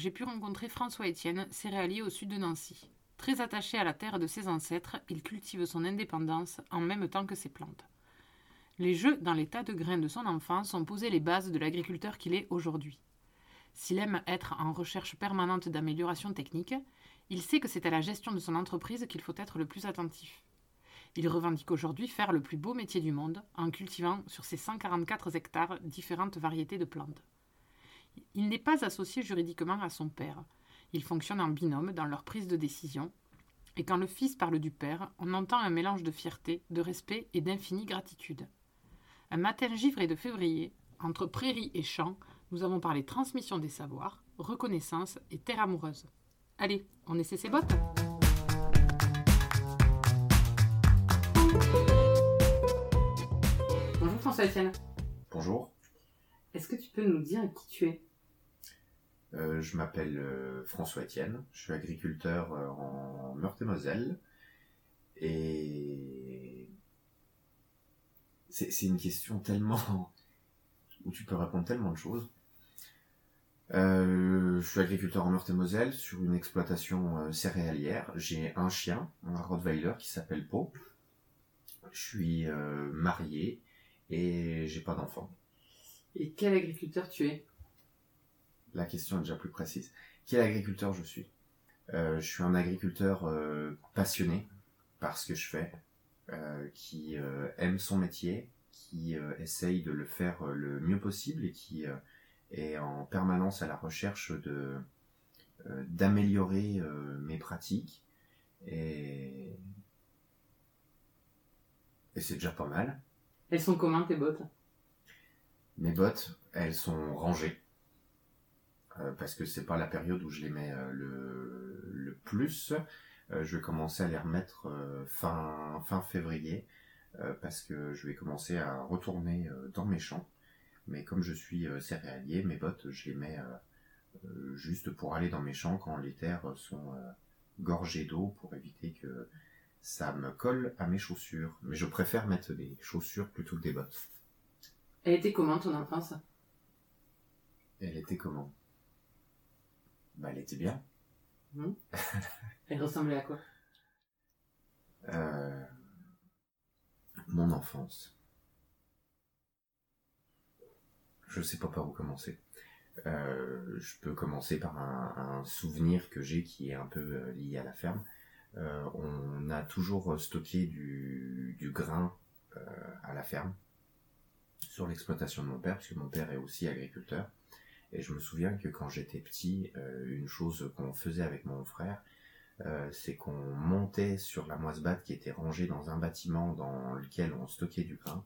J'ai pu rencontrer François Étienne, céréalier au sud de Nancy. Très attaché à la terre de ses ancêtres, il cultive son indépendance en même temps que ses plantes. Les jeux dans les tas de grains de son enfance ont posé les bases de l'agriculteur qu'il est aujourd'hui. S'il aime être en recherche permanente d'amélioration technique, il sait que c'est à la gestion de son entreprise qu'il faut être le plus attentif. Il revendique aujourd'hui faire le plus beau métier du monde en cultivant sur ses 144 hectares différentes variétés de plantes. Il n'est pas associé juridiquement à son père. Ils fonctionnent en binôme dans leur prise de décision. Et quand le fils parle du père, on entend un mélange de fierté, de respect et d'infinie gratitude. Un matin givré de février, entre prairies et champs, nous avons parlé transmission des savoirs, reconnaissance et terre amoureuse. Allez, on essaie ses bottes Bonjour François Etienne. Bonjour, Est-ce que tu peux nous dire qui tu es? Euh, je m'appelle euh, François Etienne, je suis agriculteur euh, en Meurthe-et-Moselle et c'est une question tellement où tu peux répondre tellement de choses. Je suis agriculteur en Meurthe-et-Moselle sur une exploitation céréalière. J'ai un chien, un Rottweiler qui s'appelle Po. Je suis marié et j'ai pas d'enfant. Et quel agriculteur tu es? La question est déjà plus précise. Quel agriculteur je suis? Euh, Je suis un agriculteur euh, passionné par ce que je fais, euh, qui aime son métier, qui essaye de le faire le mieux possible et qui est en permanence à la recherche de d'améliorer mes pratiques et et c'est déjà pas mal. Elles sont comment tes bottes? Mes bottes, elles sont rangées. Euh, parce que c'est pas la période où je les mets euh, le, le plus. Euh, je vais commencer à les remettre fin, fin février. parce que je vais commencer à retourner dans mes champs. Mais comme je suis céréalier, mes bottes, je les mets juste pour aller dans mes champs quand les terres sont gorgées d'eau pour éviter que ça me colle à mes chaussures. Mais je préfère mettre des chaussures plutôt que des bottes. Elle était comment ton enfance? Elle était comment? Bah, elle était bien. Elle ressemblait à quoi? Euh, Mon enfance. Je sais pas par où commencer. Euh, je peux commencer par un, un souvenir que j'ai qui est un peu euh, lié à la ferme. Euh, on a toujours stocké du, du grain à la ferme sur l'exploitation de mon père, puisque mon père est aussi agriculteur. Et je me souviens que quand j'étais petit, euh, une chose qu'on faisait avec mon frère, euh, c'est qu'on montait sur la moisse-batte qui était rangée dans un bâtiment dans lequel on stockait du grain.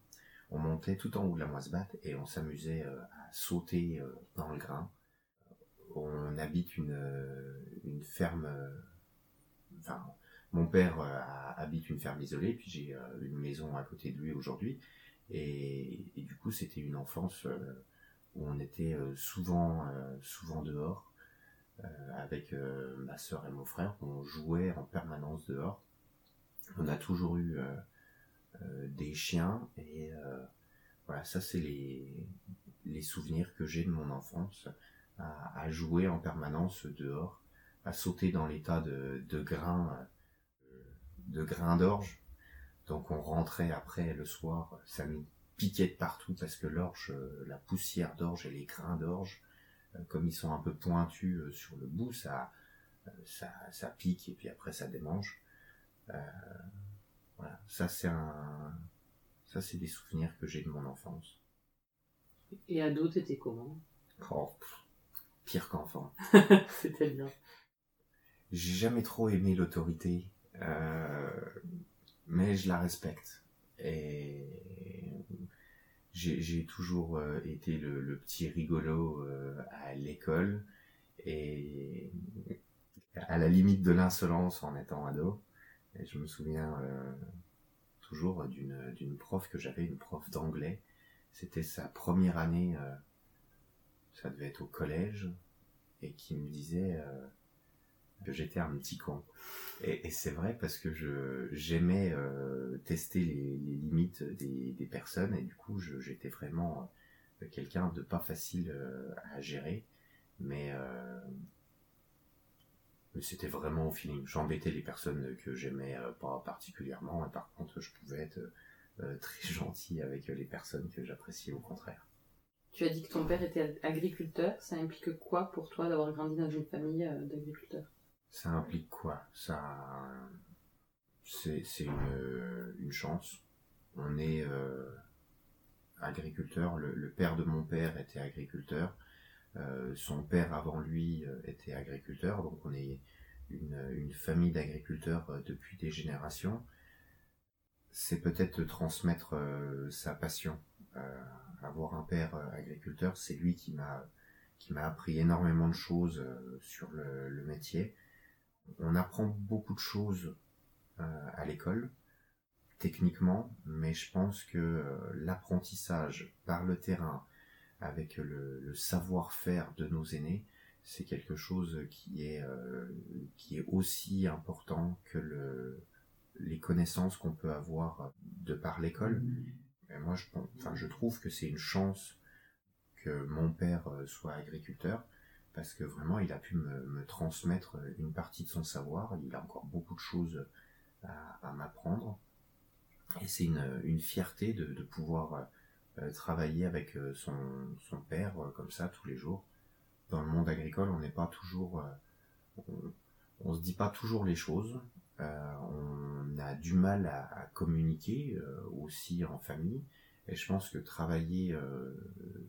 On montait tout en haut de la moisse-batte et on s'amusait euh, à sauter dans le grain. On habite une, ferme... Enfin, mon père habite une ferme isolée, puis j'ai une maison à côté de lui aujourd'hui. Et, du coup, c'était une enfance où on était euh, souvent, euh, souvent dehors euh, avec ma sœur et mon frère. On jouait en permanence dehors. On a toujours eu des chiens et voilà, ça c'est les, souvenirs que j'ai de mon enfance à, jouer en permanence dehors, à sauter dans les tas de, de grains, de grains d'orge. Donc on rentrait après le soir, nous piquait de partout parce que l'orge, euh, la poussière d'orge et les grains d'orge, euh, comme ils sont un peu pointus euh, sur le bout, ça, ça, ça pique et puis après ça démange. Euh, voilà, ça c'est un, ça c'est des souvenirs que j'ai de mon enfance. Et ado, t'étais comment? Oh, pire qu'enfant. C'était bien. J'ai jamais trop aimé l'autorité, euh, mais je la respecte. Et j'ai toujours euh, été le, le petit rigolo euh, à l'école. Et à la limite de l'insolence en étant ado. Et je me souviens toujours d'une prof que j'avais, une prof d'anglais. C'était sa première année, ça devait être au collège, et qui me disait que j'étais un petit con. Et, c'est vrai parce que je j'aimais euh, tester les, limites des, personnes et du coup j'étais vraiment euh, quelqu'un de pas facile euh, à gérer, mais, mais c'était vraiment au feeling. J'embêtais les personnes que j'aimais pas particulièrement et par contre je pouvais être très gentil avec les personnes que j'appréciais au contraire. Tu as dit que ton père était agriculteur. Ça implique quoi pour toi d'avoir grandi dans une famille d'agriculteurs? Ça implique quoi? C'est une, chance. On est euh, agriculteur. Le, père de mon père était agriculteur. Euh, son père avant lui euh, était agriculteur. Donc on est une, une famille d'agriculteurs depuis des générations. C'est peut-être transmettre sa passion. avoir un père agriculteur, c'est lui qui m'a appris énormément de choses sur le métier on apprend beaucoup de choses euh, à l'école, techniquement, mais je pense que euh, l'apprentissage par le terrain, avec le, savoir-faire de nos aînés, c'est quelque chose qui est, euh, aussi important que le, les connaissances qu'on peut avoir de par l'école. Mais moi, enfin, je trouve que c'est une chance que mon père soit agriculteur, parce que vraiment il a pu me, transmettre une partie de son savoir, il a encore beaucoup de choses à, m'apprendre, et c'est une, fierté de, pouvoir euh, travailler avec euh, son, père euh, comme ça tous les jours. Dans le monde agricole, on n'est pas toujours, on, se dit pas toujours les choses, on a du mal à, communiquer aussi en famille, et je pense que travailler,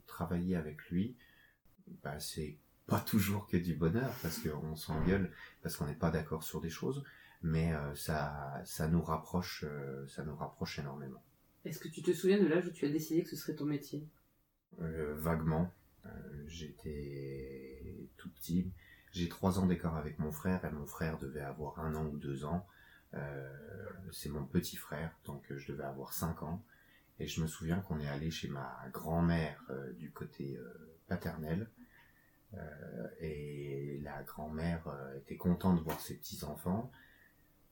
travailler avec lui, bah, c'est pas toujours que du bonheur parce qu'on s'engueule parce qu'on n'est pas d'accord sur des choses, mais euh, ça, ça nous rapproche, euh, ça nous rapproche énormément. Est-ce que tu te souviens de l'âge où tu as décidé que ce serait ton métier? Euh, Vaguement. J'étais tout petit. J'ai trois ans d'écart avec mon frère et mon frère devait avoir un an ou deux ans. C'est mon petit frère, donc je devais avoir cinq ans. Et je me souviens qu'on est allé chez ma grand-mère du côté paternel et la grand-mère euh, était contente de voir ses petits-enfants.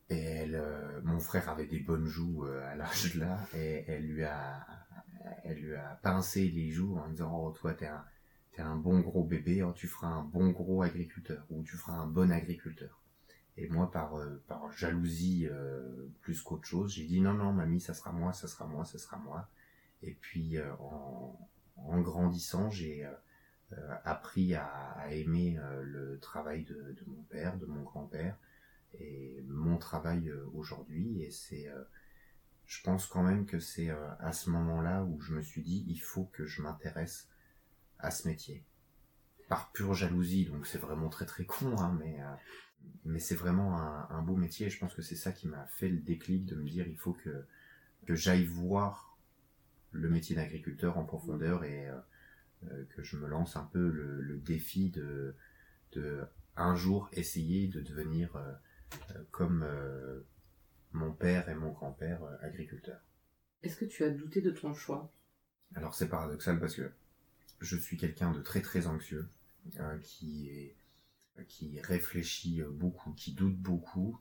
Et elle, euh, mon frère avait des bonnes joues à l'âge là, et elle lui a, elle lui a pincé les joues en disant oh toi t'es un, t'es un bon gros bébé, oh, tu feras un bon gros agriculteur ou tu feras un bon agriculteur. Et moi par par jalousie plus qu'autre chose, j'ai dit non non mamie ça sera moi, ça sera moi, ça sera moi. Et puis en, grandissant j'ai euh, appris à, aimer euh, le travail de, mon père, de mon grand-père, et mon travail euh, aujourd'hui. Et c'est, je pense quand même que c'est à ce moment-là où je me suis dit, il faut que je m'intéresse à ce métier. Par pure jalousie, donc c'est vraiment très très con, hein, mais mais c'est vraiment un, beau métier. Et je pense que c'est ça qui m'a fait le déclic de me dire, il faut que que j'aille voir le métier d'agriculteur en profondeur et euh, que je me lance un peu le, défi de, de un jour essayer de devenir euh, euh, comme mon père et mon grand-père agriculteurs. Est-ce que tu as douté de ton choix? Alors c'est paradoxal parce que je suis quelqu'un de très très anxieux, qui est qui réfléchit beaucoup, qui doute beaucoup,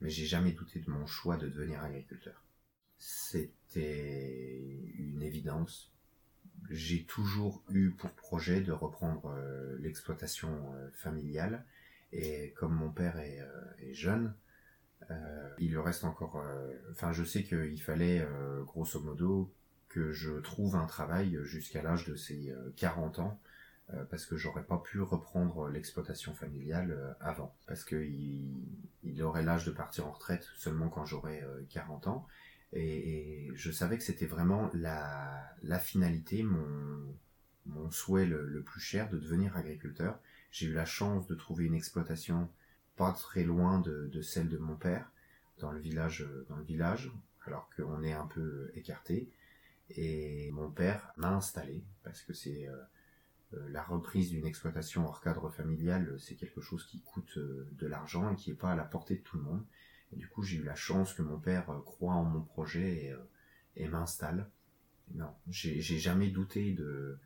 mais j'ai jamais douté de mon choix de devenir agriculteur. C'était une évidence j'ai toujours eu pour projet de reprendre euh, l'exploitation euh, familiale. Et comme mon père est, euh, jeune, il reste encore... Enfin, je sais qu'il fallait, grosso modo, que je trouve un travail jusqu'à l'âge de ses 40 ans, parce que j'aurais pas pu reprendre l'exploitation familiale avant, parce qu'il il aurait l'âge de partir en retraite seulement quand j'aurais 40 ans, et, je savais que c'était vraiment la, finalité, mon, souhait le, plus cher de devenir agriculteur. J'ai eu la chance de trouver une exploitation pas très loin de, celle de mon père, dans le village, dans le village, alors qu'on est un peu écarté. Et mon père m'a installé parce que c'est euh, la reprise d'une exploitation hors cadre familial, c'est quelque chose qui coûte de l'argent et qui n'est pas à la portée de tout le monde. Du coup, j'ai eu la chance que mon père croit en mon projet et, et m'installe. Non, j'ai jamais douté de,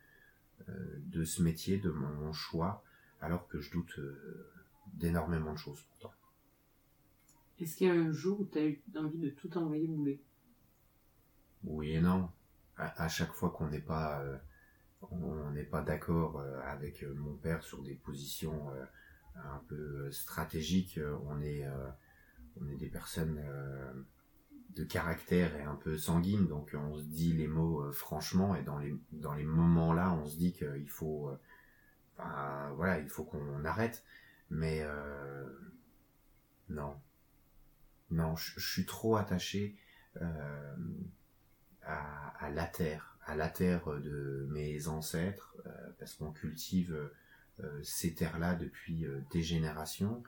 de ce métier, de mon choix, alors que je doute d'énormément de choses pourtant. Est-ce qu'il y a un jour où tu as eu envie de tout envoyer bouler Oui et non. À, chaque fois qu'on n'est pas, euh, on n'est pas d'accord euh, avec euh, mon père sur des positions un peu stratégiques, on est, on est des personnes de caractère et un peu sanguines, donc on se dit les mots franchement et dans les, dans les moments là, on se dit qu'il faut, voilà, il faut qu'on arrête. Mais non, non, je, suis trop attaché euh, à, la terre, à la terre de mes ancêtres, euh, parce qu'on cultive euh, ces terres-là depuis des générations.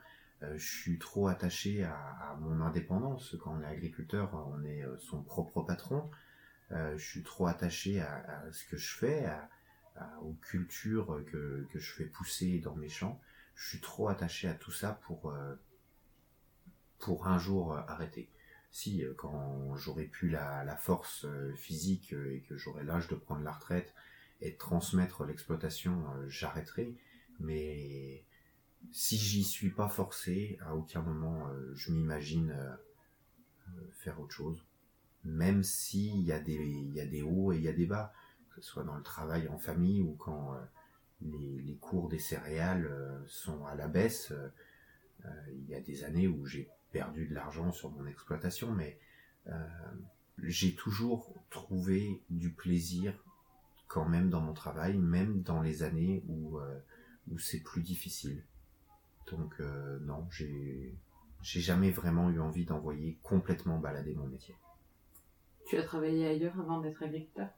Je suis trop attaché à, mon indépendance. Quand on est agriculteur, on est son propre patron. je suis trop attaché à, ce que je fais, aux cultures que, que, je fais pousser dans mes champs. Je suis trop attaché à tout ça pour pour un jour euh, arrêter. Si euh, quand j'aurai plus la, force euh, physique et que j'aurai l'âge de prendre la retraite et de transmettre l'exploitation, j'arrêterai. Mais si j'y suis pas forcé, à aucun moment je m'imagine faire autre chose. Même s'il y, a des, y a des hauts et il y a des bas, que ce soit dans le travail en famille ou quand les, cours des céréales sont à la baisse. il y a des années où j'ai perdu de l'argent sur mon exploitation, mais euh, j'ai toujours trouvé du plaisir quand même dans mon travail, même dans les années euh, où c'est plus difficile. Donc euh, non, j'ai j'ai jamais vraiment eu envie d'envoyer complètement balader mon métier. Tu as travaillé ailleurs avant d'être agriculteur?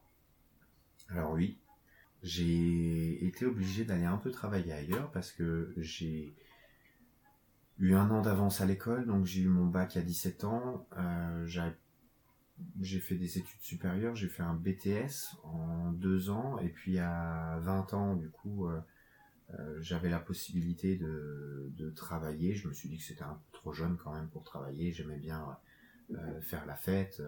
Alors oui, j'ai été obligé d'aller un peu travailler ailleurs parce que j'ai eu un an d'avance à l'école, donc j'ai eu mon bac à 17 ans. Euh, j'ai fait des études supérieures, j'ai fait un BTS en deux ans, et puis à 20 ans, du coup, euh, euh, j'avais la possibilité de, de, travailler. Je me suis dit que c'était un peu trop jeune quand même pour travailler. J'aimais bien faire la fête.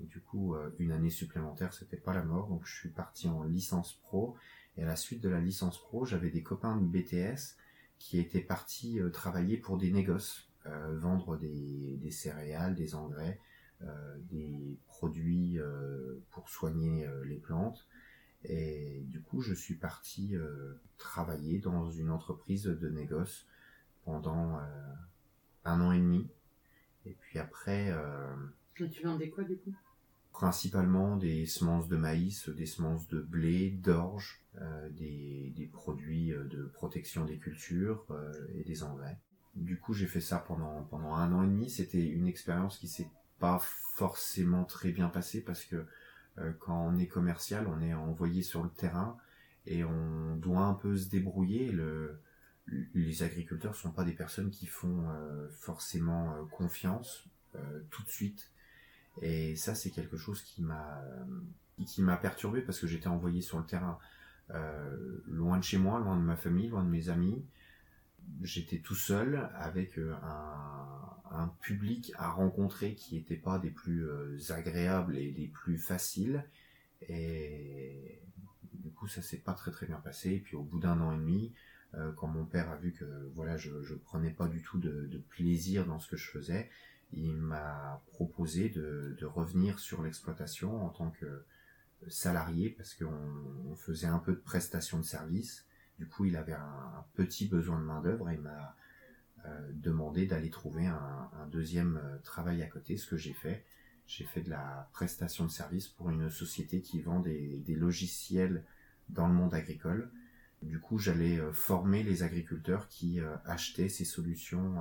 et du coup, une année supplémentaire, c'était pas la mort. Donc je suis parti en licence pro. Et à la suite de la licence pro, j'avais des copains de BTS qui était parti euh, travailler pour des négoces, euh, vendre des, céréales, des engrais, euh, des produits pour soigner les plantes. Et du coup, je suis parti travailler dans une entreprise de négoce pendant un an et demi. Et puis après... tu vendais quoi du coup? principalement des semences de maïs, des semences de blé, d'orge, euh, des, des, produits euh, de protection des cultures euh, et des engrais. Du coup, j'ai fait ça pendant, pendant un an et demi. C'était une expérience qui s'est pas forcément très bien passée parce que quand on est commercial, on est envoyé sur le terrain et on doit un peu se débrouiller. Le, les agriculteurs sont pas des personnes qui font forcément confiance tout de suite et ça, c'est quelque chose qui m'a qui m'a perturbé parce que j'étais envoyé sur le terrain euh, loin de chez moi, loin de ma famille, loin de mes amis. J'étais tout seul avec euh, un, un, public à rencontrer qui n'était pas des plus euh, agréables et des plus faciles. Et du coup, ça s'est pas très très bien passé. Et puis au bout d'un an et demi, quand mon père a vu que voilà, je, je prenais pas du tout de, de plaisir dans ce que je faisais, il m'a proposé de, revenir sur l'exploitation en tant que salarié parce qu'on faisait un peu de prestation de service. Du coup, il avait un, petit besoin de main d'œuvre et m'a euh, demandé d'aller trouver un, deuxième euh, travail à côté, ce que j'ai fait. J'ai fait de la prestation de service pour une société qui vend des, logiciels dans le monde agricole. Du coup, j'allais euh, former les agriculteurs qui achetaient ces solutions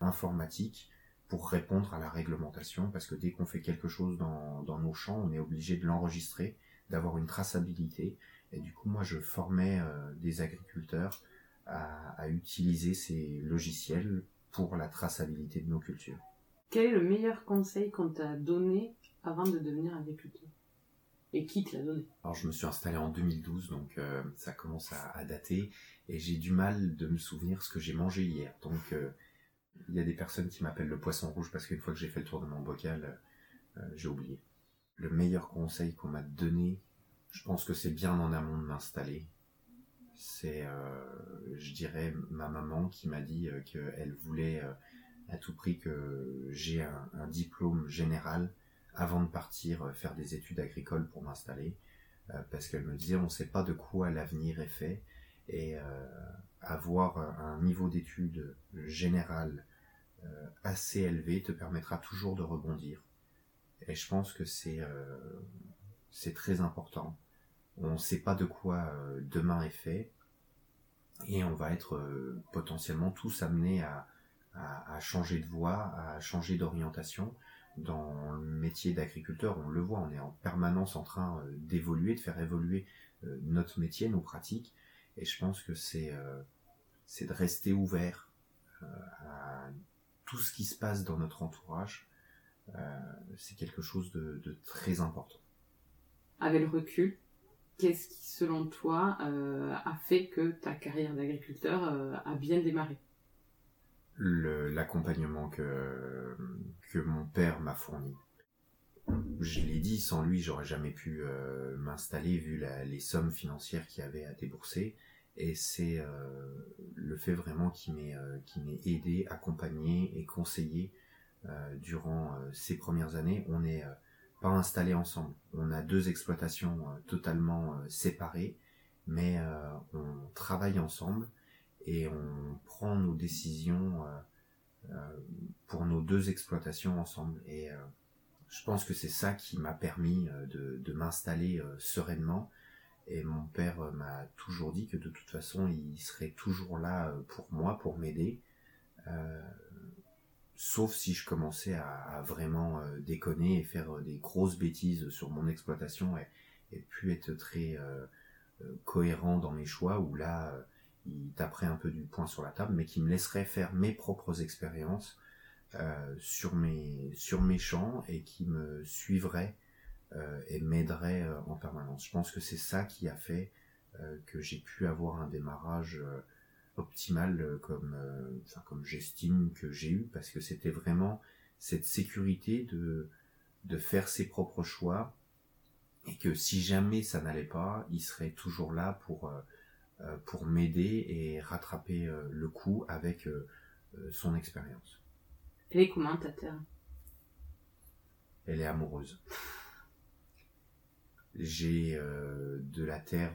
informatiques pour répondre à la réglementation, parce que dès qu'on fait quelque chose dans, nos champs, on est obligé de l'enregistrer, d'avoir une traçabilité. Et du coup, moi, je formais des agriculteurs à, à, utiliser ces logiciels pour la traçabilité de nos cultures. Quel est le meilleur conseil qu'on t'a donné avant de devenir agriculteur? Et qui te l'a donné? Alors je me suis installé en 2012, donc euh, ça commence à, dater, et j'ai du mal de me souvenir ce que j'ai mangé hier. Donc euh, il y a des personnes qui m'appellent le poisson rouge parce qu'une fois que j'ai fait le tour de mon bocal, euh, j'ai oublié. Le meilleur conseil qu'on m'a donné, je pense que c'est bien en amont de m'installer. C'est, je dirais, ma maman qui m'a dit qu'elle voulait à tout prix que j'ai un diplôme général avant de partir euh, faire des études agricoles pour m'installer, euh, parce qu'elle me disait on ne sait pas de quoi l'avenir est fait, et euh, avoir un niveau d'études général assez élevé te permettra toujours de rebondir. Et je pense que c'est très important. On ne sait pas de quoi demain est fait, et on va être potentiellement tous amenés à, changer de voie, à changer d'orientation, dans le métier d'agriculteur, on le voit, on est en permanence en train euh, d'évoluer, de faire évoluer euh, notre métier, nos pratiques. Et je pense que c'est euh, c'est de rester ouvert à tout ce qui se passe dans notre entourage. c'est quelque chose de, de, très important. Avec le recul, qu'est-ce qui, selon toi, a fait que ta carrière d'agriculteur a bien démarré? L'accompagnement que, que mon père m'a fourni. Je l'ai dit, sans lui, j'aurais jamais pu euh, m'installer vu les sommes financières qu'il y avait à débourser. Et c'est euh, le fait vraiment qui euh, m'est aidé, accompagné et conseillé durant ces premières années. On n'est pas installés ensemble. On a deux exploitations totalement séparées, mais on travaille ensemble et on prend nos décisions euh, euh, pour nos deux exploitations ensemble. Et euh, je pense que c'est ça qui m'a permis de m'installer sereinement. Et mon père m'a toujours dit que de toute façon, il serait toujours là pour moi, pour m'aider. Sauf si je commençais à, vraiment déconner et faire des grosses bêtises sur mon exploitation et, et puis être très cohérent dans mes choix, où là, il taperait un peu du poing sur la table, mais qui me laisserait faire mes propres expériences euh, sur mes sur mes champs et qui me suivrait euh, et m'aiderait euh, en permanence. Je pense que c'est ça qui a fait que j'ai pu avoir un démarrage optimal comme enfin, comme j'estime que j'ai eu parce que c'était vraiment cette sécurité de de faire ses propres choix et que si jamais ça n'allait pas, il serait toujours là pour euh, pour m'aider et rattraper euh, le coup avec euh, son expérience. Elle est comment ta terre? Elle est amoureuse. J'ai de la terre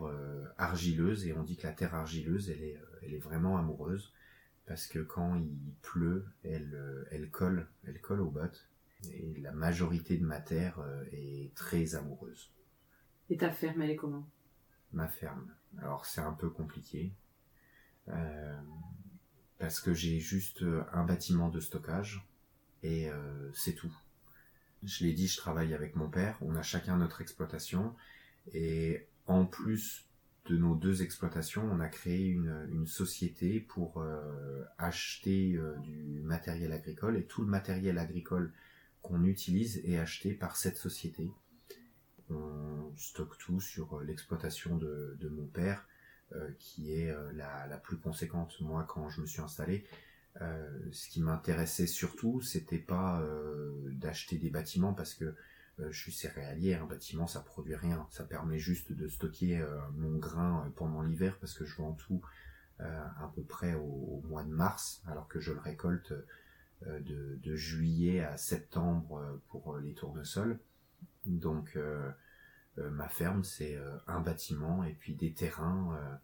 argileuse et on dit que la terre argileuse, elle est, elle est vraiment amoureuse parce que quand il pleut, elle, elle colle, elle colle aux bottes. Et la majorité de ma terre est très amoureuse. Et ta ferme, elle est comment? Ma ferme. Alors c'est un peu compliqué. Euh, parce que j'ai juste euh, un bâtiment de stockage et euh, c'est tout. Je l'ai dit, je travaille avec mon père, on a chacun notre exploitation et en plus de nos deux exploitations, on a créé une, une société pour acheter du matériel agricole et tout le matériel agricole qu'on utilise est acheté par cette société on stocke tout sur euh, l'exploitation de, mon père, euh, qui est euh, la, plus conséquente. Moi, quand je me suis installé, ce qui m'intéressait surtout, c'était pas d'acheter des bâtiments parce que je suis céréalier, un bâtiment ça produit rien, ça permet juste de stocker mon grain pendant l'hiver parce que je vends tout à peu près au, mois de mars, alors que je le récolte de, juillet à septembre pour les tournesols. Donc euh, ma ferme, c'est euh, un bâtiment et puis des terrains,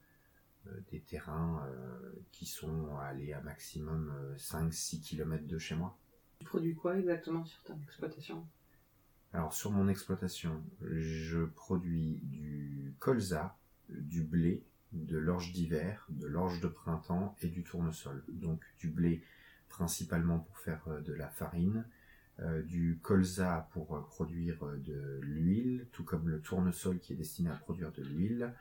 euh, des terrains qui sont allés à maximum 5-6 km de chez moi. Tu produis quoi exactement sur ton exploitation? Alors sur mon exploitation, je produis du colza, du blé, de l'orge d'hiver, de l'orge de printemps et du tournesol. Donc du blé principalement pour faire de la farine, euh, du colza pour euh, produire euh, de l'huile, tout comme le tournesol qui est destiné à produire de l'huile.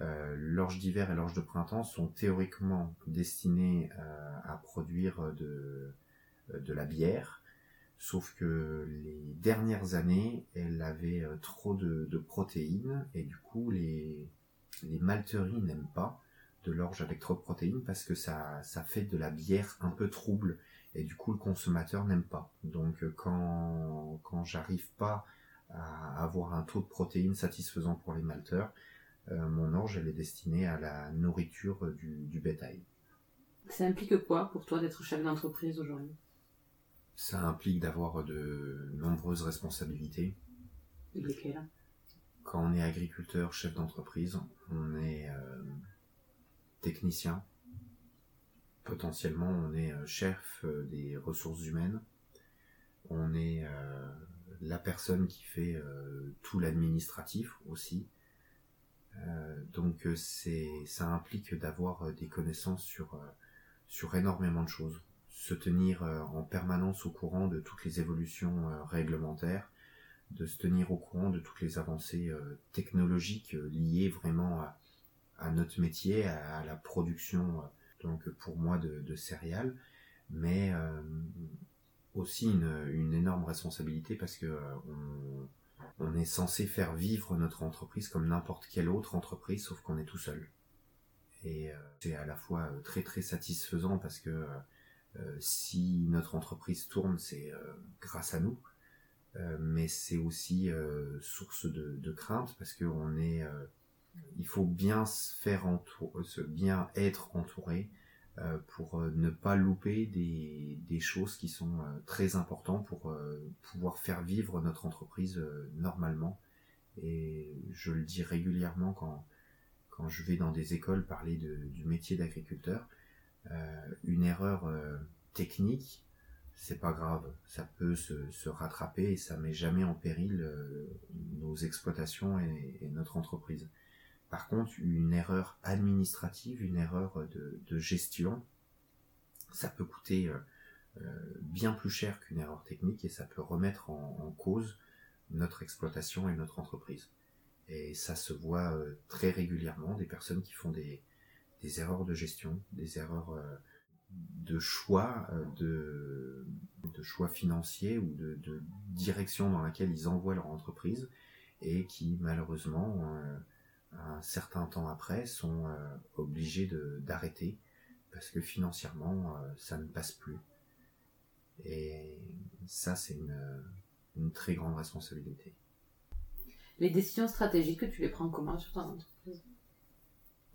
l'orge d'hiver et l'orge de printemps sont théoriquement destinés à produire de la bière, Sauf que les dernières années, elle avait euh, trop de, protéines et du coup les, malteries n'aiment pas de l'orge avec trop de protéines parce que ça, ça fait de la bière un peu trouble et du coup le consommateur n'aime pas. Donc euh, quand, quand j'arrive pas à avoir un taux de protéines satisfaisant pour les malteurs, euh, mon orge elle est destinée à la nourriture du bétail. Ça implique quoi pour toi d'être chef d'entreprise aujourd'hui? Ça implique d'avoir de nombreuses responsabilités. Lesquelles Quand on est agriculteur, chef d'entreprise, on est euh, technicien. Potentiellement, on est euh, chef euh, des ressources humaines. On est la personne qui fait tout l'administratif aussi. donc c'est ça implique d'avoir des connaissances sur sur énormément de choses se tenir euh, en permanence au courant de toutes les évolutions euh, réglementaires, de se tenir au courant de toutes les avancées euh, technologiques liées vraiment à, notre métier, à, la production, donc pour moi, de, céréales, mais aussi une, énorme responsabilité parce que on, est censé faire vivre notre entreprise comme n'importe quelle autre entreprise, sauf qu'on est tout seul. Et c'est à la fois très très satisfaisant parce que si notre entreprise tourne, c'est euh, grâce à nous. Euh, mais c'est aussi source de, crainte parce que on est, il faut bien se faire entourer, bien être entouré pour ne pas louper des, choses qui sont très importantes pour pouvoir faire vivre notre entreprise normalement. Et je le dis régulièrement quand, quand je vais dans des écoles parler du métier d'agriculteur. Euh, une erreur euh, technique, c'est pas grave, ça peut se, rattraper et ça met jamais en péril euh, nos exploitations et, notre entreprise. Par contre, une erreur administrative, une erreur de, gestion, ça peut coûter bien plus cher qu'une erreur technique et ça peut remettre en, cause notre exploitation et notre entreprise. Et ça se voit très régulièrement, des personnes qui font des, des erreurs de gestion, des erreurs euh, de choix, euh, de, choix financiers ou de, direction dans laquelle ils envoient leur entreprise et qui malheureusement, euh, un certain temps après, sont obligés d'arrêter parce que financièrement, ça ne passe plus. Et ça, c'est une, une très grande responsabilité. Les décisions stratégiques, tu les prends comment sur ton entreprise?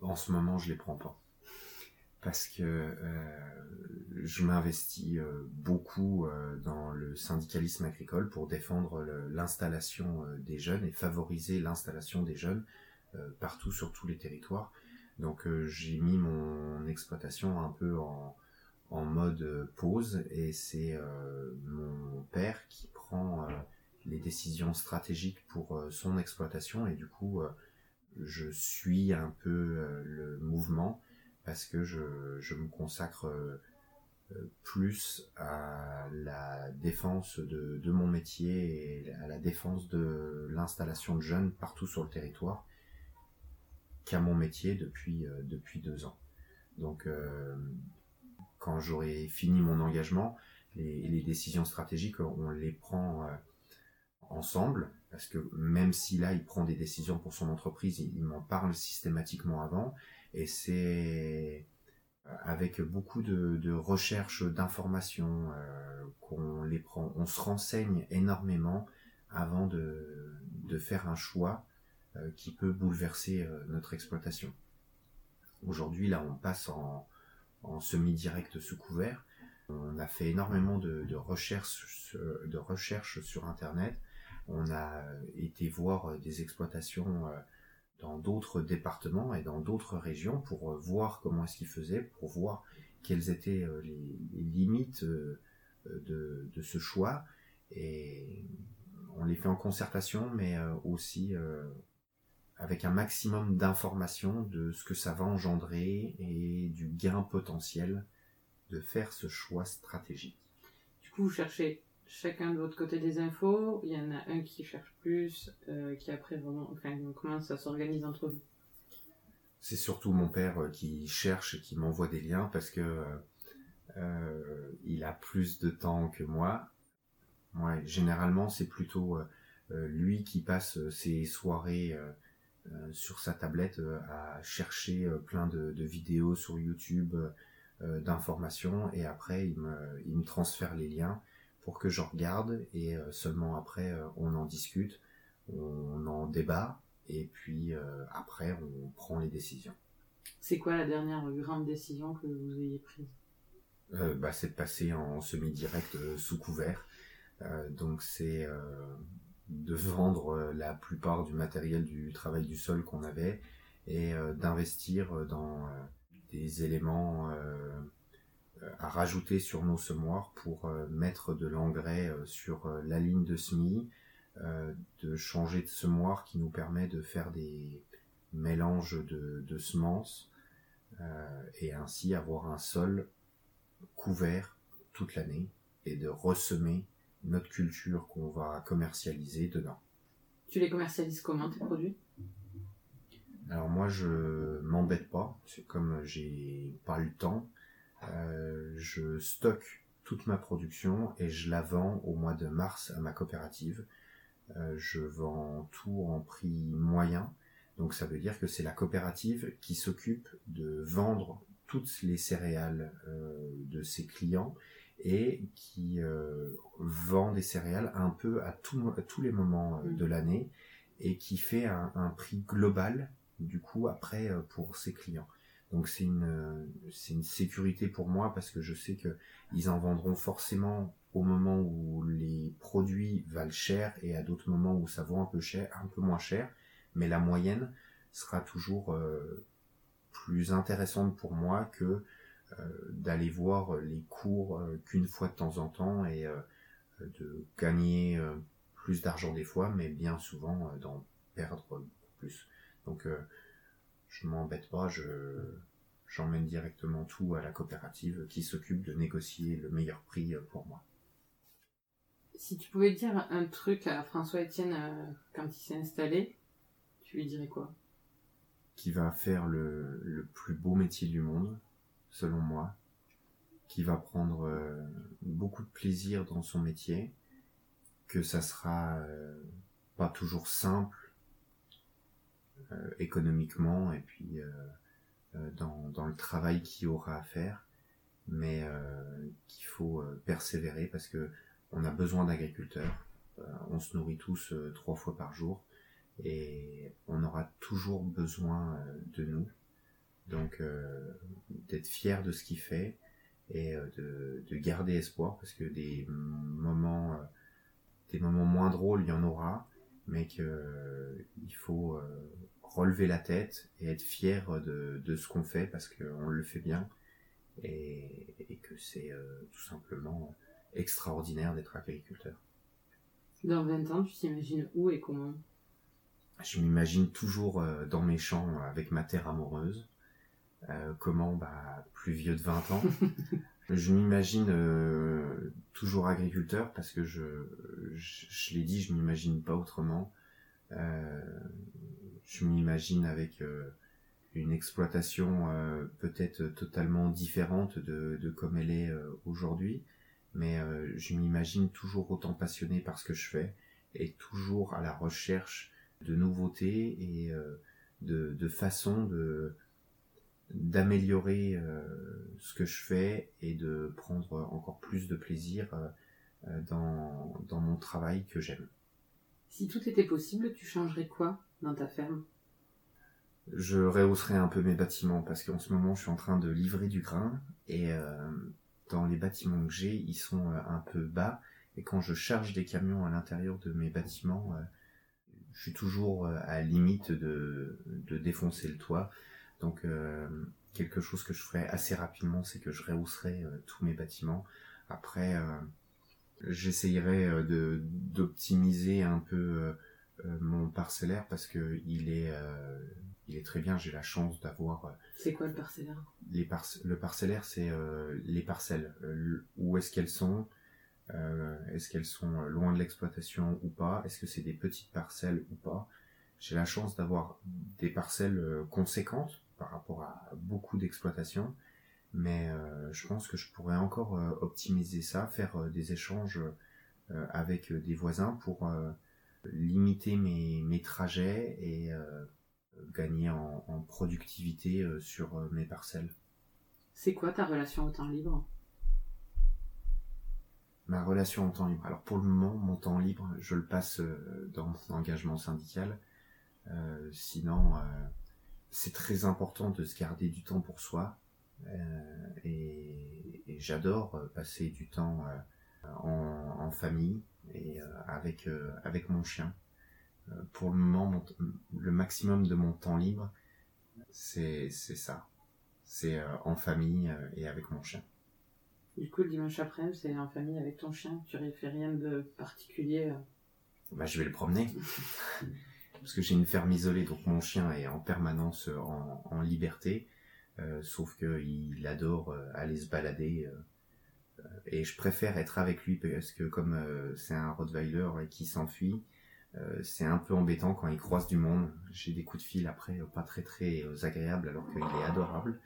En ce moment, je les prends pas. Parce que euh, je m'investis euh, beaucoup euh, dans le syndicalisme agricole pour défendre l'installation des jeunes et favoriser l'installation des jeunes partout sur tous les territoires. Donc j'ai mis mon exploitation un peu en mode pause et c'est mon père qui prend les décisions stratégiques pour son exploitation et du coup je suis un peu euh, le mouvement parce que je, me consacre euh, euh, plus à la défense de, mon métier et à la défense de l'installation de jeunes partout sur le territoire qu'à mon métier depuis, depuis deux ans. Donc quand j'aurai fini mon engagement, les, les, décisions stratégiques, on les prend ensemble parce que même si là il prend des décisions pour son entreprise, il, m'en parle systématiquement avant, et c'est euh, avec beaucoup de, de recherche d'informations euh, qu'on les prend, on se renseigne énormément avant de, de faire un choix euh, qui peut bouleverser notre exploitation. Aujourd'hui, là, on passe en, semi-direct sous couvert. On a fait énormément de, recherches de sur Internet on a été voir euh, des exploitations euh, dans d'autres départements et dans d'autres régions pour euh, voir comment est-ce qu'ils faisaient, pour voir quelles étaient les, limites de, ce choix. Et on les fait en concertation, mais aussi avec un maximum d'informations de ce que ça va engendrer et du gain potentiel de faire ce choix stratégique. Du coup, vous cherchez chacun de votre côté des infos. Il y en a un qui cherche plus, euh, qui après vraiment, comment ça s'organise entre vous? C'est surtout mon père euh, qui cherche et qui m'envoie des liens parce que euh, il a plus de temps que moi. Généralement, c'est plutôt lui qui passe ses soirées sur sa tablette à chercher plein de, de, vidéos sur YouTube d'informations et après il me, il me transfère les liens pour que je regarde et seulement après on en discute, on en débat et puis après on prend les décisions. C'est quoi la dernière grande décision que vous ayez prise? Euh, bah, C'est de passer en semi-direct euh, sous couvert. Euh, donc c'est de vendre la plupart du matériel du travail du sol qu'on avait et d'investir dans des éléments à rajouter sur nos semoirs pour mettre de l'engrais sur la ligne de semis, de changer de semoir qui nous permet de faire des mélanges de semences euh, et ainsi avoir un sol couvert toute l'année et de ressemer notre culture qu'on va commercialiser dedans. Tu les commercialises comment tes produits? Alors moi je m'embête pas, c'est comme j'ai pas le temps, euh, je stocke toute ma production et je la vends au mois de mars à ma coopérative. Euh, je vends tout en prix moyen donc ça veut dire que c'est la coopérative qui s'occupe de vendre toutes les céréales euh, de ses clients et qui euh, vend des céréales un peu à, tous les moments de mm. l'année et qui fait un, prix global du coup après pour ses clients. Donc c'est une c'est une sécurité pour moi parce que je sais que ils en vendront forcément au moment où les produits valent cher et à d'autres moments où ça vaut un peu cher, un peu moins cher mais la moyenne sera toujours euh, plus intéressante pour moi que euh, d'aller voir les cours euh, qu'une fois de temps en temps et de gagner plus d'argent des fois, mais bien souvent d'en perdre beaucoup plus. Donc je m'embête pas, je j'emmène directement tout à la coopérative qui s'occupe de négocier le meilleur prix pour moi. Si tu pouvais dire un truc à François Etienne quand il s'est installé, tu lui dirais quoi? Qui va faire le, plus beau métier du monde, selon moi. Qui va prendre euh, beaucoup de plaisir dans son métier. Que ça sera euh, pas toujours simple euh, économiquement et puis dans, dans, le travail qu'il aura à faire. Mais qu'il faut persévérer parce que on a besoin d'agriculteurs. on se nourrit tous trois fois par jour et on aura toujours besoin euh, de nous. Donc euh, d'être fier de ce qu'il fait et euh, de, de, garder espoir parce que des moments des moments moins drôles il y en aura mais que il faut relever la tête et être fier de, de ce qu'on fait parce qu'on le fait bien et, et que c'est tout simplement extraordinaire d'être agriculteur. Dans 20 ans, tu t'imagines où et comment? Je m'imagine toujours euh, dans mes champs avec ma terre amoureuse. Euh, comment? Bah, plus vieux de 20 ans. je m'imagine euh, toujours agriculteur parce que je, je, l'ai dit, je m'imagine pas autrement. je m'imagine avec une exploitation peut-être totalement différente de, de comme elle est aujourd'hui, mais je m'imagine toujours autant passionné par ce que je fais et toujours à la recherche de nouveautés et euh, de, de façons de d'améliorer euh, ce que je fais et de prendre encore plus de plaisir euh, dans, dans mon travail que j'aime. Si tout était possible, tu changerais quoi dans ta ferme? Je rehausserais un peu mes bâtiments parce qu'en ce moment je suis en train de livrer du grain et dans les bâtiments que j'ai ils sont un peu bas et quand je charge des camions à l'intérieur de mes bâtiments je suis toujours euh, à la limite de, de défoncer le toit. Donc euh, quelque chose que je ferai assez rapidement, c'est que je rehausserai euh, tous mes bâtiments. Après, j'essayerai de d'optimiser un peu mon parcellaire parce que il est il est très bien. J'ai la chance d'avoir. C'est quoi le parcellaire? Les Le parcellaire, c'est les parcelles. où est-ce qu'elles sont? Euh, est-ce qu'elles sont euh, loin de l'exploitation ou pas? Est-ce que c'est des petites parcelles ou pas? J'ai la chance d'avoir des parcelles euh, conséquentes par rapport à beaucoup d'exploitations, mais je pense que je pourrais encore optimiser ça, faire des échanges avec des voisins pour limiter mes, mes, trajets et gagner en, en productivité sur mes parcelles. C'est quoi ta relation au temps libre? Ma relation au temps libre. Alors pour le moment, mon temps libre, je le passe dans mon engagement syndical. sinon, c'est très important de se garder du temps pour soi. Euh, et, j'adore euh, passer du temps euh, en, famille et avec, avec mon chien. pour le moment, le maximum de mon temps libre, c'est ça. C'est en famille et avec mon chien. Du coup, le dimanche après-midi, c'est en famille avec ton chien. Tu ne fais rien de particulier bah, Je vais le promener. parce que j'ai une ferme isolée, donc mon chien est en permanence en, en liberté. Euh, sauf qu'il adore euh, aller se balader. Euh, et je préfère être avec lui parce que comme c'est un Rottweiler qui s'enfuit, c'est un peu embêtant quand il croise du monde. J'ai des coups de fil après pas très très agréables alors qu'il est adorable.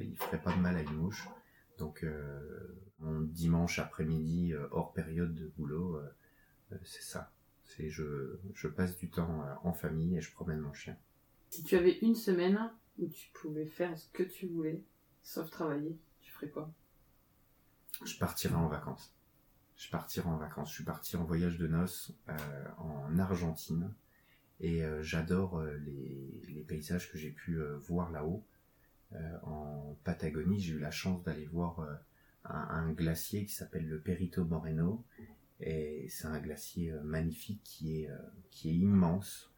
il ferait pas de mal à une mouche. Donc mon dimanche après-midi hors période de boulot, c'est ça. C'est je, je passe du temps en famille et je promène mon chien. Si tu avais une semaine où tu pouvais faire ce que tu voulais, sauf travailler, tu ferais quoi? Je partirais en vacances. Je partirais en vacances. Je suis parti en voyage de noces euh, en Argentine et euh, j'adore euh, les, paysages que j'ai pu voir là-haut. en Patagonie, j'ai eu la chance d'aller voir un, glacier qui s'appelle le Perito Moreno et c'est un glacier magnifique qui est, est immense.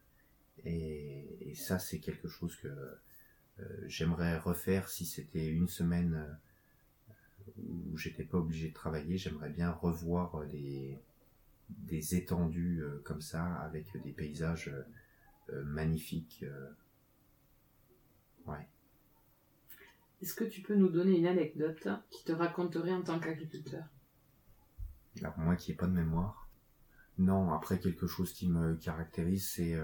et ça, c'est quelque chose que euh, j'aimerais refaire si c'était une semaine euh, où j'étais pas obligé de travailler. J'aimerais bien revoir des, des étendues euh, comme ça avec des paysages magnifiques. Ouais. Est-ce que tu peux nous donner une anecdote qui te raconterait en tant qu'agriculteur? Alors moi qui n'ai pas de mémoire. Non, après quelque chose qui me caractérise, c'est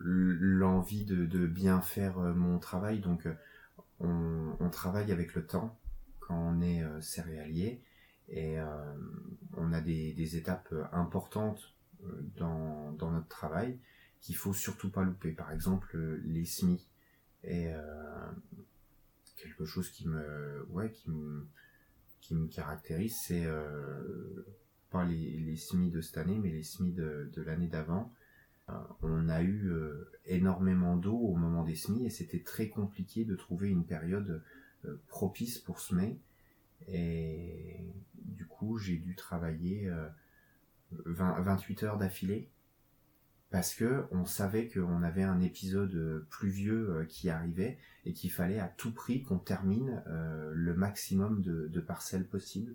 l'envie de, bien faire euh, mon travail. Donc, euh, on, travaille avec le temps quand on est euh, céréalier et on a des, étapes importantes dans, notre travail qu'il faut surtout pas louper. Par exemple, les semis et quelque chose qui me, ouais, qui me, qui me caractérise, c'est pas les, semis de cette année, mais les semis de l'année d'avant on a eu euh, énormément d'eau au moment des semis et c'était très compliqué de trouver une période euh, propice pour semer. Et du coup, j'ai dû travailler 28 euh, heures d'affilée parce que on savait qu'on avait un épisode pluvieux qui arrivait et qu'il fallait à tout prix qu'on termine le maximum de, parcelles possibles.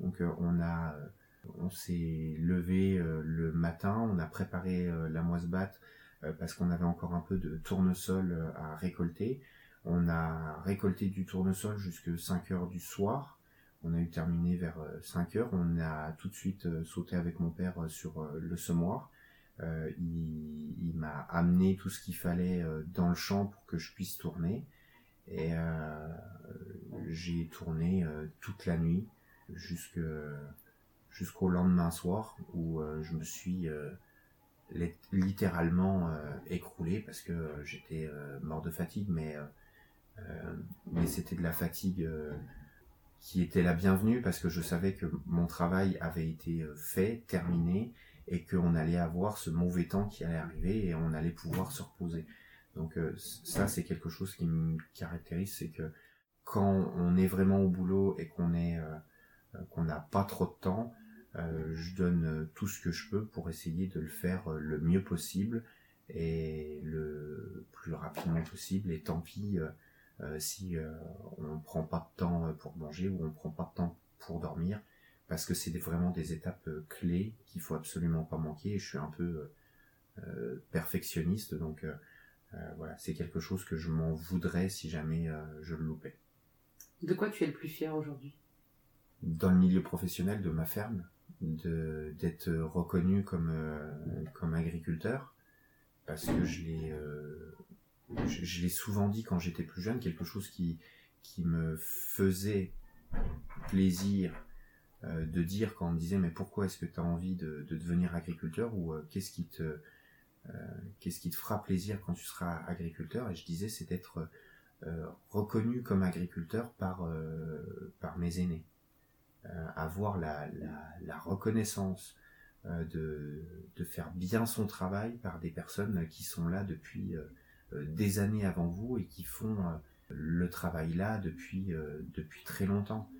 Donc on a on s'est levé euh, le matin, on a préparé euh, la moisse-batte euh, parce qu'on avait encore un peu de tournesol à récolter. On a récolté du tournesol jusqu'à 5 heures du soir. On a eu terminé vers 5 heures. On a tout de suite sauté avec mon père sur le semoir. Il, m'a amené tout ce qu'il fallait dans le champ pour que je puisse tourner. Et j'ai tourné toute la nuit jusqu'au lendemain soir où euh, je me suis euh, littéralement euh, écroulé parce que j'étais mort de fatigue, mais c'était de la fatigue qui était la bienvenue parce que je savais que mon travail avait été fait, terminé, et qu'on allait avoir ce mauvais temps qui allait arriver et on allait pouvoir se reposer. Donc ça, c'est quelque chose qui me caractérise, c'est que quand on est vraiment au boulot et qu'on est qu'on n'a pas trop de temps, euh, je donne euh, tout ce que je peux pour essayer de le faire euh, le mieux possible et le plus rapidement possible. Et tant pis si on ne prend pas de temps pour manger ou on ne prend pas de temps pour dormir, parce que c'est vraiment des étapes clés qu'il faut absolument pas manquer. Et je suis un peu perfectionniste, donc voilà, c'est quelque chose que je m'en voudrais si jamais je le loupais. De quoi tu es le plus fier aujourd'hui? Dans le milieu professionnel de ma ferme, d'être reconnu comme, euh, comme agriculteur parce que je l'ai euh, je, l'ai souvent dit quand j'étais plus jeune quelque chose qui qui me faisait plaisir euh, de dire quand on me disait mais pourquoi est-ce que tu as envie de, devenir agriculteur ou euh, qu'est-ce qui te qu'est-ce qui te fera plaisir quand tu seras agriculteur? Et je disais c'est d'être reconnu comme agriculteur par par mes aînés. Avoir la, la, reconnaissance de, de faire bien son travail par des personnes qui sont là depuis des années avant vous et qui font le travail là depuis depuis très longtemps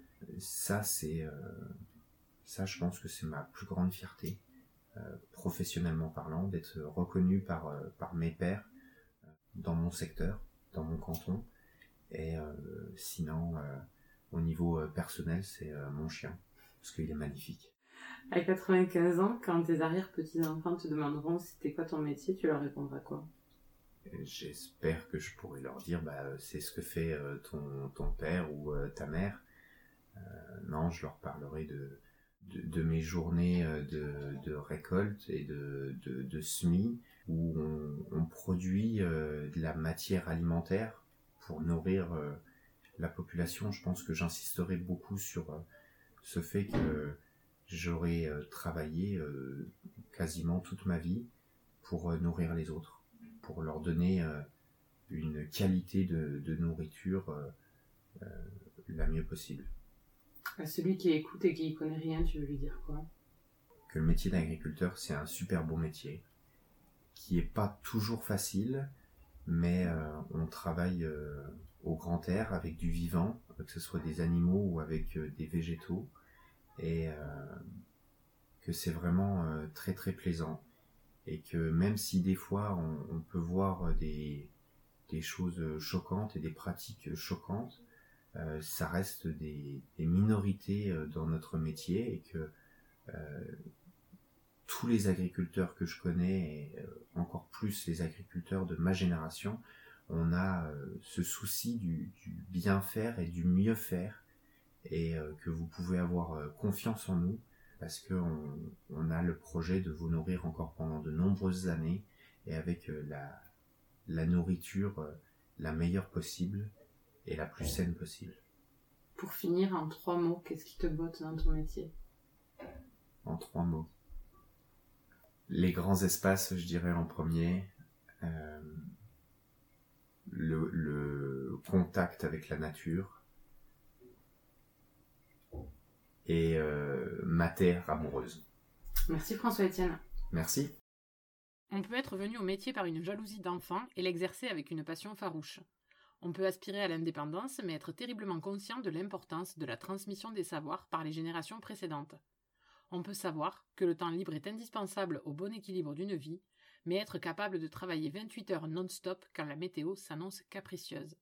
ça, c'est, euh, ça, je pense que c'est ma plus grande fierté, euh, professionnellement parlant, d'être reconnu par, euh, par mes pairs dans mon secteur, dans mon canton. Et sinon, au niveau personnel, c'est mon chien, parce qu'il est magnifique. À 95 ans, quand tes arrière-petits-enfants te demanderont c'était quoi ton métier, tu leur répondras quoi? J'espère que je pourrai leur dire bah, c'est ce que fait ton, ton père ou ta mère. Euh, non, je leur parlerai de, mes journées euh, de, récolte et de, semis où on, produit euh, de la matière alimentaire pour nourrir la population. Je pense que j'insisterai beaucoup sur ce fait que j'aurais travaillé quasiment toute ma vie pour nourrir les autres, pour leur donner une qualité de, nourriture la mieux possible. Celui qui écoute et qui connaît rien, tu veux lui dire quoi? Que le métier d'agriculteur, c'est un super beau métier, qui est pas toujours facile, mais euh, on travaille euh, au grand air avec du vivant, que ce soit des animaux ou avec euh, des végétaux, et que c'est vraiment très très plaisant. Et que même si des fois on, peut voir des, choses choquantes et des pratiques choquantes, euh, ça reste des, minorités euh, dans notre métier et que euh, tous les agriculteurs que je connais, et encore plus les agriculteurs de ma génération, on a ce souci du, bien faire et du mieux faire et que vous pouvez avoir confiance en nous parce qu'on on a le projet de vous nourrir encore pendant de nombreuses années et avec la nourriture la meilleure possible et la plus saine possible. Pour finir, en trois mots, qu'est-ce qui te botte dans ton métier? En trois mots. Les grands espaces, je dirais en premier. Euh, le, contact avec la nature. Et euh, ma terre amoureuse. Merci François Etienne. Merci. On peut être venu au métier par une jalousie d'enfant et l'exercer avec une passion farouche. On peut aspirer à l'indépendance, mais être terriblement conscient de l'importance de la transmission des savoirs par les générations précédentes. On peut savoir que le temps libre est indispensable au bon équilibre d'une vie, mais être capable de travailler 28 heures non-stop quand la météo s'annonce capricieuse.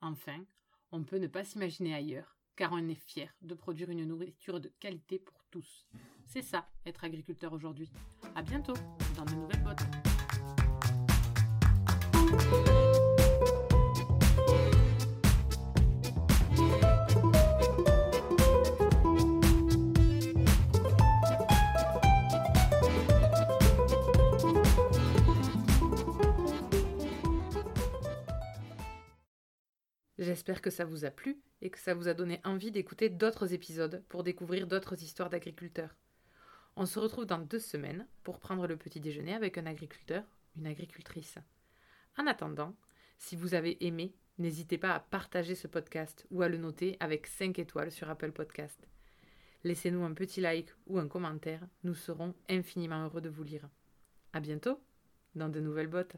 Enfin, on peut ne pas s'imaginer ailleurs, car on est fier de produire une nourriture de qualité pour tous. C'est ça, être agriculteur aujourd'hui. À bientôt dans de nouvelles bottes. J'espère que ça vous a plu et que ça vous a donné envie d'écouter d'autres épisodes pour découvrir d'autres histoires d'agriculteurs. On se retrouve dans deux semaines pour prendre le petit déjeuner avec un agriculteur, une agricultrice. En attendant, si vous avez aimé, n'hésitez pas à partager ce podcast ou à le noter avec 5 étoiles sur Apple Podcast. Laissez-nous un petit like ou un commentaire, nous serons infiniment heureux de vous lire. À bientôt dans de nouvelles bottes.